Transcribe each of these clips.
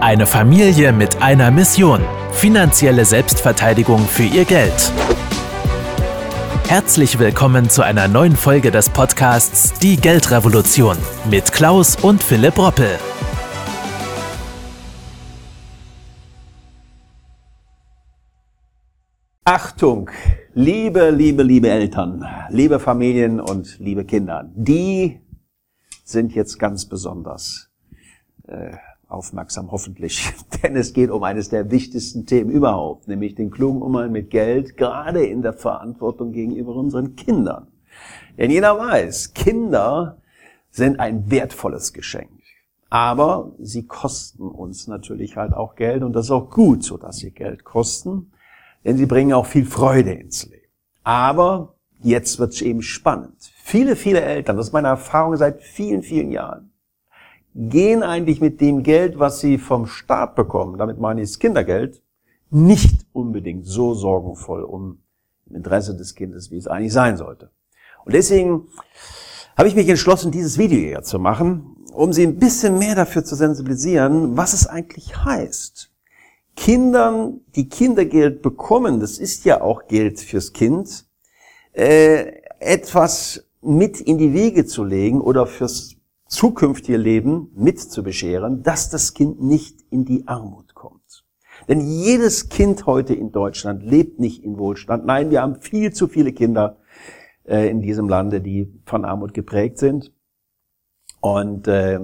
Eine Familie mit einer Mission. Finanzielle Selbstverteidigung für ihr Geld. Herzlich willkommen zu einer neuen Folge des Podcasts Die Geldrevolution mit Klaus und Philipp Roppel. Achtung, liebe, liebe, liebe Eltern, liebe Familien und liebe Kinder, die sind jetzt ganz besonders äh, aufmerksam, hoffentlich. Denn es geht um eines der wichtigsten Themen überhaupt, nämlich den klugen Umgang mit Geld, gerade in der Verantwortung gegenüber unseren Kindern. Denn jeder weiß, Kinder sind ein wertvolles Geschenk. Aber sie kosten uns natürlich halt auch Geld und das ist auch gut so, dass sie Geld kosten, denn sie bringen auch viel Freude ins Leben. Aber jetzt wird es eben spannend. Viele, viele Eltern, das ist meine Erfahrung seit vielen, vielen Jahren, gehen eigentlich mit dem Geld, was sie vom Staat bekommen, damit meine ich das Kindergeld, nicht unbedingt so sorgenvoll um im Interesse des Kindes, wie es eigentlich sein sollte. Und deswegen habe ich mich entschlossen, dieses Video hier zu machen, um Sie ein bisschen mehr dafür zu sensibilisieren, was es eigentlich heißt. Kindern, die Kindergeld bekommen, das ist ja auch Geld fürs Kind, äh, etwas mit in die Wege zu legen oder fürs zukünftige Leben mit zu bescheren, dass das Kind nicht in die Armut kommt. Denn jedes Kind heute in Deutschland lebt nicht in Wohlstand. Nein, wir haben viel zu viele Kinder äh, in diesem Lande, die von Armut geprägt sind. Und äh,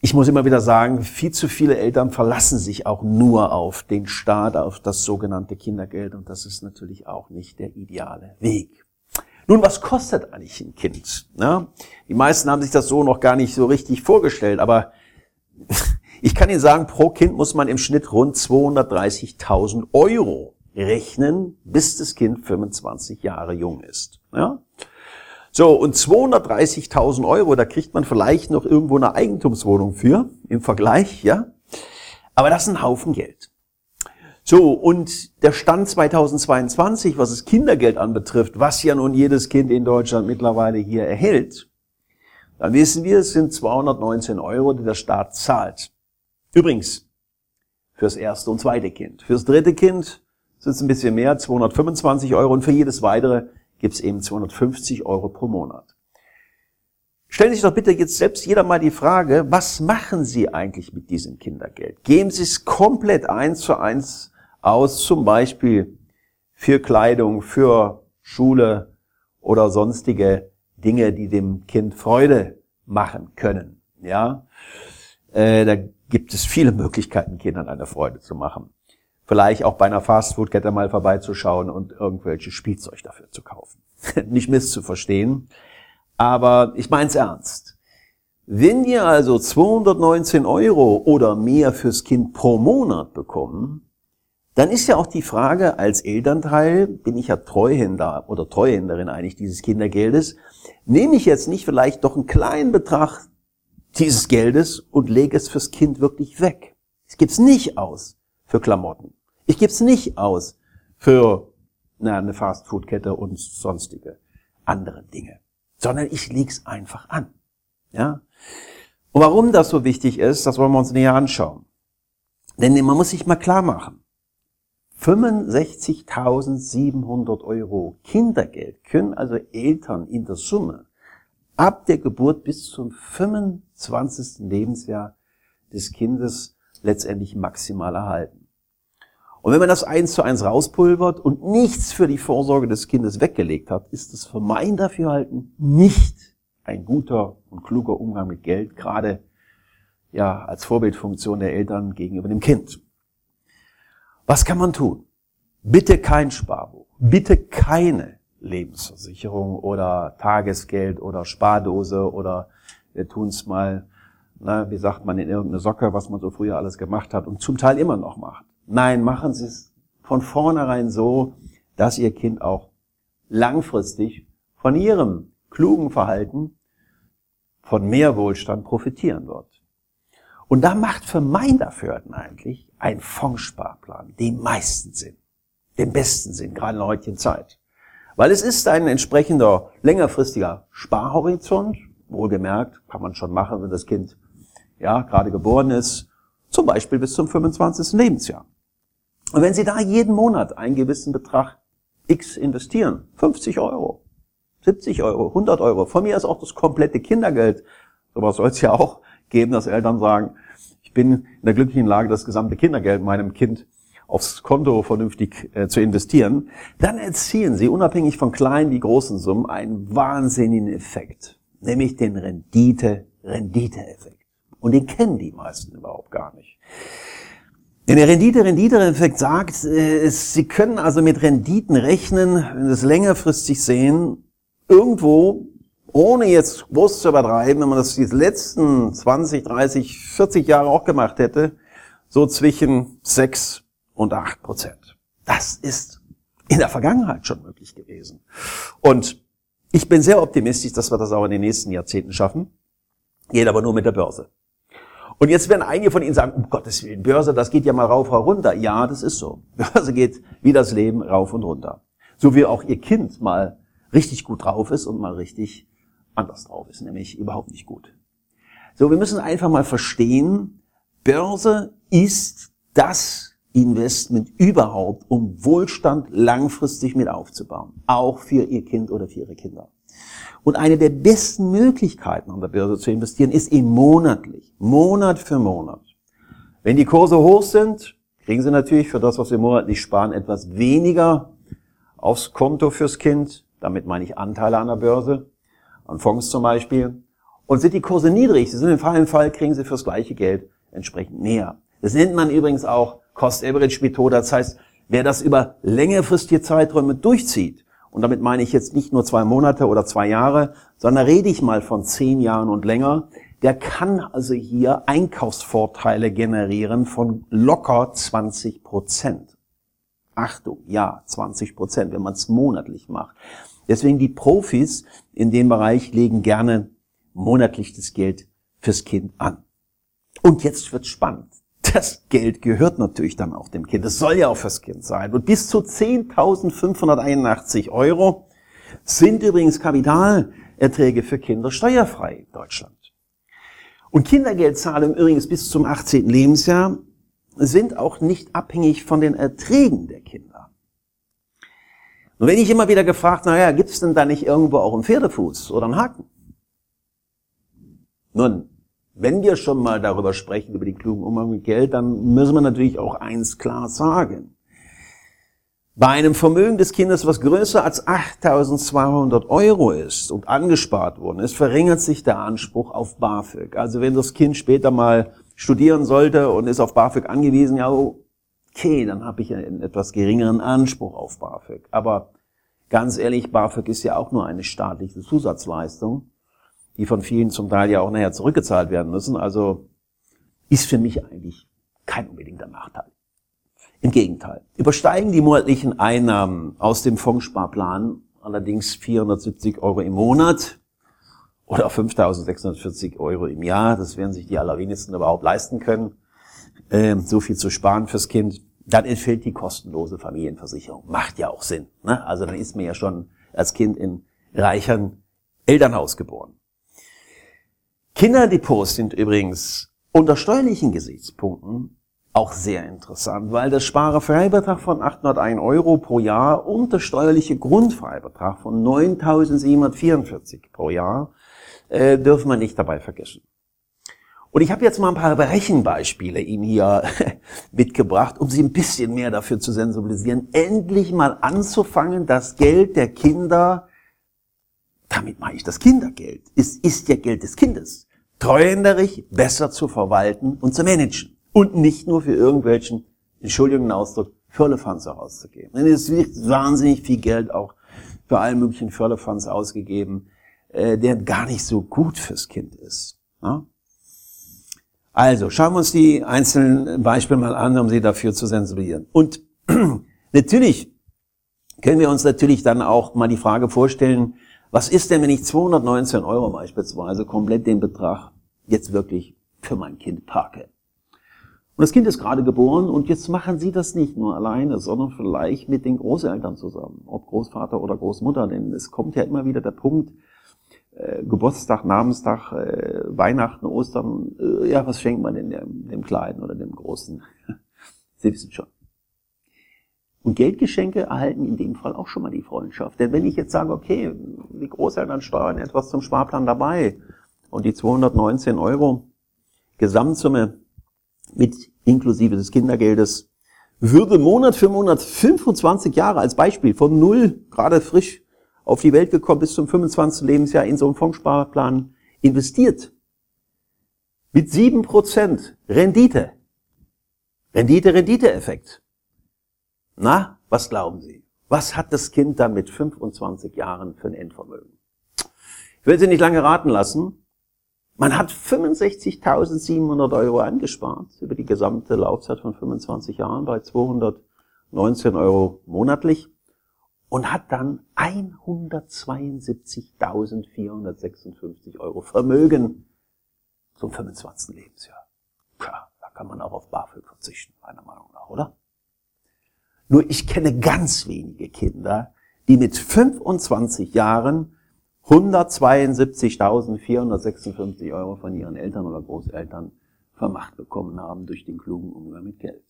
ich muss immer wieder sagen, viel zu viele Eltern verlassen sich auch nur auf den Staat, auf das sogenannte Kindergeld. Und das ist natürlich auch nicht der ideale Weg. Nun, was kostet eigentlich ein Kind? Ja, die meisten haben sich das so noch gar nicht so richtig vorgestellt, aber ich kann Ihnen sagen, pro Kind muss man im Schnitt rund 230.000 Euro rechnen, bis das Kind 25 Jahre jung ist. Ja? So, und 230.000 Euro, da kriegt man vielleicht noch irgendwo eine Eigentumswohnung für, im Vergleich, ja. Aber das ist ein Haufen Geld. So, und der Stand 2022, was das Kindergeld anbetrifft, was ja nun jedes Kind in Deutschland mittlerweile hier erhält, dann wissen wir, es sind 219 Euro, die der Staat zahlt. Übrigens, fürs erste und zweite Kind. Fürs dritte Kind sind es ein bisschen mehr, 225 Euro, und für jedes weitere gibt es eben 250 Euro pro Monat. Stellen Sie sich doch bitte jetzt selbst jeder mal die Frage, was machen Sie eigentlich mit diesem Kindergeld? Geben Sie es komplett eins zu eins aus, zum Beispiel für Kleidung, für Schule oder sonstige Dinge, die dem Kind Freude machen können. Ja, äh, da gibt es viele Möglichkeiten, Kindern eine Freude zu machen. Vielleicht auch bei einer Fastfood-Kette mal vorbeizuschauen und irgendwelche Spielzeug dafür zu kaufen. Nicht misszuverstehen, aber ich meine es ernst. Wenn wir also 219 Euro oder mehr fürs Kind pro Monat bekommen, dann ist ja auch die Frage, als Elternteil bin ich ja Treuhänder oder Treuhänderin eigentlich dieses Kindergeldes, nehme ich jetzt nicht vielleicht doch einen kleinen Betrag dieses Geldes und lege es fürs Kind wirklich weg. Ich gebe es nicht aus für Klamotten. Ich gebe es nicht aus für na, eine Fastfood-Kette und sonstige andere Dinge, sondern ich lege es einfach an. Ja? Und warum das so wichtig ist, das wollen wir uns näher anschauen. Denn man muss sich mal klar machen, 65.700 Euro Kindergeld können also Eltern in der Summe ab der Geburt bis zum 25. Lebensjahr des Kindes letztendlich maximal erhalten. Und wenn man das eins zu eins rauspulvert und nichts für die Vorsorge des Kindes weggelegt hat, ist es für mein Dafürhalten nicht ein guter und kluger Umgang mit Geld, gerade ja als Vorbildfunktion der Eltern gegenüber dem Kind. Was kann man tun? Bitte kein Sparbuch, bitte keine Lebensversicherung oder Tagesgeld oder Spardose oder wir tun es mal, na, wie sagt man, in irgendeine Socke, was man so früher alles gemacht hat und zum Teil immer noch macht. Nein, machen Sie es von vornherein so, dass Ihr Kind auch langfristig von Ihrem klugen Verhalten von mehr Wohlstand profitieren wird. Und da macht für mein Dafürhalten eigentlich ein Fondssparplan den meisten Sinn. Den besten Sinn, gerade in der heutigen Zeit. Weil es ist ein entsprechender längerfristiger Sparhorizont. Wohlgemerkt, kann man schon machen, wenn das Kind ja gerade geboren ist. Zum Beispiel bis zum 25. Lebensjahr. Und wenn Sie da jeden Monat einen gewissen Betrag X investieren, 50 Euro, 70 Euro, 100 Euro, von mir ist auch das komplette Kindergeld, sowas soll es ja auch geben, dass Eltern sagen, ich bin in der glücklichen Lage, das gesamte Kindergeld meinem Kind aufs Konto vernünftig äh, zu investieren, dann erzielen sie unabhängig von kleinen wie großen Summen einen wahnsinnigen Effekt, nämlich den Rendite-Rendite-Effekt. Und den kennen die meisten überhaupt gar nicht. Denn der Rendite-Rendite-Effekt sagt, äh, Sie können also mit Renditen rechnen, wenn Sie es längerfristig sehen, irgendwo, ohne jetzt groß zu übertreiben, wenn man das die letzten 20, 30, 40 Jahre auch gemacht hätte, so zwischen 6 und 8 Prozent. Das ist in der Vergangenheit schon möglich gewesen. Und ich bin sehr optimistisch, dass wir das auch in den nächsten Jahrzehnten schaffen. Geht aber nur mit der Börse. Und jetzt werden einige von Ihnen sagen, um Gottes Willen, Börse, das geht ja mal rauf, runter. Ja, das ist so. Börse geht wie das Leben rauf und runter. So wie auch Ihr Kind mal richtig gut drauf ist und mal richtig anders drauf ist, nämlich überhaupt nicht gut. So, wir müssen einfach mal verstehen, Börse ist das Investment überhaupt, um Wohlstand langfristig mit aufzubauen. Auch für Ihr Kind oder für Ihre Kinder. Und eine der besten Möglichkeiten an der Börse zu investieren ist eben monatlich, Monat für Monat. Wenn die Kurse hoch sind, kriegen Sie natürlich für das, was Sie monatlich sparen, etwas weniger aufs Konto fürs Kind. Damit meine ich Anteile an der Börse, an Fonds zum Beispiel. Und sind die Kurse niedrig, Sie sind im Fall im Fall, kriegen Sie fürs gleiche Geld entsprechend mehr. Das nennt man übrigens auch Cost-Average-Methode. Das heißt, wer das über längerfristige Zeiträume durchzieht, und damit meine ich jetzt nicht nur zwei Monate oder zwei Jahre, sondern rede ich mal von zehn Jahren und länger. Der kann also hier Einkaufsvorteile generieren von locker 20 Prozent. Achtung, ja, 20 Prozent, wenn man es monatlich macht. Deswegen die Profis in dem Bereich legen gerne monatlich das Geld fürs Kind an. Und jetzt wird's spannend das Geld gehört natürlich dann auch dem Kind. Es soll ja auch fürs Kind sein. Und bis zu 10.581 Euro sind übrigens Kapitalerträge für Kinder steuerfrei in Deutschland. Und Kindergeldzahlungen übrigens bis zum 18. Lebensjahr sind auch nicht abhängig von den Erträgen der Kinder. Und wenn ich immer wieder gefragt, naja, gibt es denn da nicht irgendwo auch einen Pferdefuß oder einen Haken? Nun, wenn wir schon mal darüber sprechen, über den klugen Umgang mit Geld, dann müssen wir natürlich auch eins klar sagen. Bei einem Vermögen des Kindes, was größer als 8.200 Euro ist und angespart worden ist, verringert sich der Anspruch auf BAföG. Also wenn das Kind später mal studieren sollte und ist auf BAföG angewiesen, ja, okay, dann habe ich einen etwas geringeren Anspruch auf BAföG. Aber ganz ehrlich, BAföG ist ja auch nur eine staatliche Zusatzleistung die von vielen zum Teil ja auch nachher zurückgezahlt werden müssen. Also ist für mich eigentlich kein unbedingter Nachteil. Im Gegenteil. Übersteigen die monatlichen Einnahmen aus dem Fondssparplan allerdings 470 Euro im Monat oder 5.640 Euro im Jahr, das werden sich die allerwenigsten überhaupt leisten können, äh, so viel zu sparen fürs Kind, dann entfällt die kostenlose Familienversicherung. Macht ja auch Sinn. Ne? Also dann ist man ja schon als Kind in reichern Elternhaus geboren. Kinderdepots sind übrigens unter steuerlichen Gesichtspunkten auch sehr interessant, weil der Sparerfreibetrag von 801 Euro pro Jahr und der steuerliche Grundfreibetrag von 9.744 pro Jahr äh, dürfen wir nicht dabei vergessen. Und ich habe jetzt mal ein paar Rechenbeispiele Ihnen hier mitgebracht, um Sie ein bisschen mehr dafür zu sensibilisieren, endlich mal anzufangen, das Geld der Kinder, damit meine ich das Kindergeld, es ist ja Geld des Kindes, treuhänderisch besser zu verwalten und zu managen. Und nicht nur für irgendwelchen, Entschuldigung den Ausdruck, Firlefanz auszugeben. Denn es wird wahnsinnig viel Geld auch für allen möglichen Firlefanz ausgegeben, äh, der gar nicht so gut fürs Kind ist. Ja? Also, schauen wir uns die einzelnen Beispiele mal an, um sie dafür zu sensibilisieren. Und natürlich können wir uns natürlich dann auch mal die Frage vorstellen, was ist denn, wenn ich 219 Euro beispielsweise komplett den Betrag jetzt wirklich für mein Kind parke? Und das Kind ist gerade geboren und jetzt machen Sie das nicht nur alleine, sondern vielleicht mit den Großeltern zusammen, ob Großvater oder Großmutter, denn es kommt ja immer wieder der Punkt, äh, Geburtstag, Namenstag, äh, Weihnachten, Ostern, äh, ja, was schenkt man denn dem, dem Kleinen oder dem Großen? Sie wissen schon. Und Geldgeschenke erhalten in dem Fall auch schon mal die Freundschaft. Denn wenn ich jetzt sage, okay, die Großeltern steuern etwas zum Sparplan dabei und die 219 Euro Gesamtsumme mit inklusive des Kindergeldes würde Monat für Monat 25 Jahre als Beispiel von null, gerade frisch auf die Welt gekommen bis zum 25. Lebensjahr in so einen Fondssparplan investiert. Mit sieben Prozent Rendite. Rendite, Rendite-Effekt. Na, was glauben Sie? Was hat das Kind dann mit 25 Jahren für ein Endvermögen? Ich will Sie nicht lange raten lassen. Man hat 65.700 Euro angespart über die gesamte Laufzeit von 25 Jahren bei 219 Euro monatlich und hat dann 172.456 Euro Vermögen zum 25. Lebensjahr. Tja, da kann man auch auf BAföG verzichten, meiner Meinung nach, oder? Nur ich kenne ganz wenige Kinder, die mit 25 Jahren 172.456 Euro von ihren Eltern oder Großeltern vermacht bekommen haben durch den klugen Umgang mit Geld.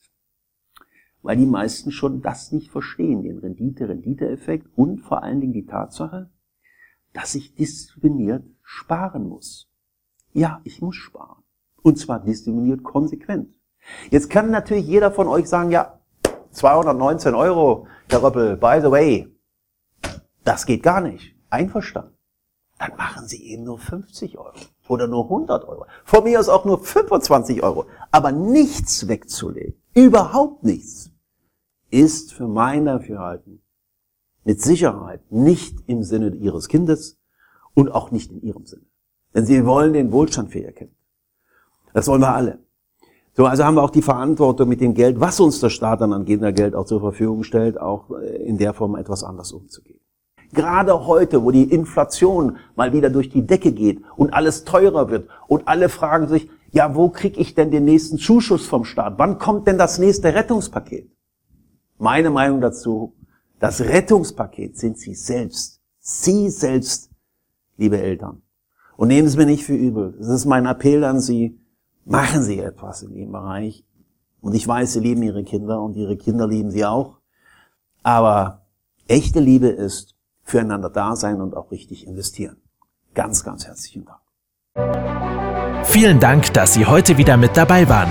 Weil die meisten schon das nicht verstehen, den Rendite-Rendite-Effekt und vor allen Dingen die Tatsache, dass ich diszipliniert sparen muss. Ja, ich muss sparen. Und zwar diszipliniert konsequent. Jetzt kann natürlich jeder von euch sagen, ja, 219 Euro, Herr Röppel, by the way, das geht gar nicht. Einverstanden. Dann machen Sie eben nur 50 Euro oder nur 100 Euro. Von mir aus auch nur 25 Euro. Aber nichts wegzulegen, überhaupt nichts, ist für mein Dafürhalten mit Sicherheit nicht im Sinne Ihres Kindes und auch nicht in Ihrem Sinne. Denn Sie wollen den Wohlstand für Ihr Kind. Das wollen wir alle. So, also haben wir auch die Verantwortung mit dem Geld, was uns der Staat dann an Kindergeld auch zur Verfügung stellt, auch äh, in der Form etwas anders umzugehen. Gerade heute, wo die Inflation mal wieder durch die Decke geht und alles teurer wird und alle fragen sich, ja, wo kriege ich denn den nächsten Zuschuss vom Staat? Wann kommt denn das nächste Rettungspaket? Meine Meinung dazu, das Rettungspaket sind Sie selbst. Sie selbst, liebe Eltern. Und nehmen Sie mir nicht für übel. Das ist mein Appell an Sie Machen Sie etwas in dem Bereich. Und ich weiß, Sie lieben Ihre Kinder und Ihre Kinder lieben Sie auch. Aber echte Liebe ist füreinander da sein und auch richtig investieren. Ganz, ganz herzlichen Dank. Vielen Dank, dass Sie heute wieder mit dabei waren.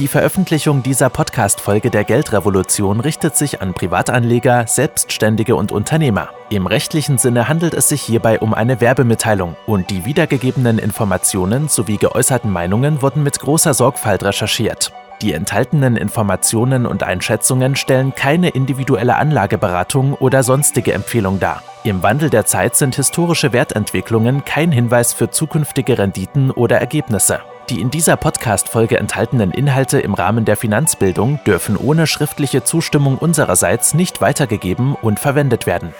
Die Veröffentlichung dieser Podcast-Folge der Geldrevolution richtet sich an Privatanleger, Selbstständige und Unternehmer. Im rechtlichen Sinne handelt es sich hierbei um eine Werbemitteilung und die wiedergegebenen Informationen sowie geäußerten Meinungen wurden mit großer Sorgfalt recherchiert. Die enthaltenen Informationen und Einschätzungen stellen keine individuelle Anlageberatung oder sonstige Empfehlung dar. Im Wandel der Zeit sind historische Wertentwicklungen kein Hinweis für zukünftige Renditen oder Ergebnisse. Die in dieser Podcast-Folge enthaltenen Inhalte im Rahmen der Finanzbildung dürfen ohne schriftliche Zustimmung unsererseits nicht weitergegeben und verwendet werden.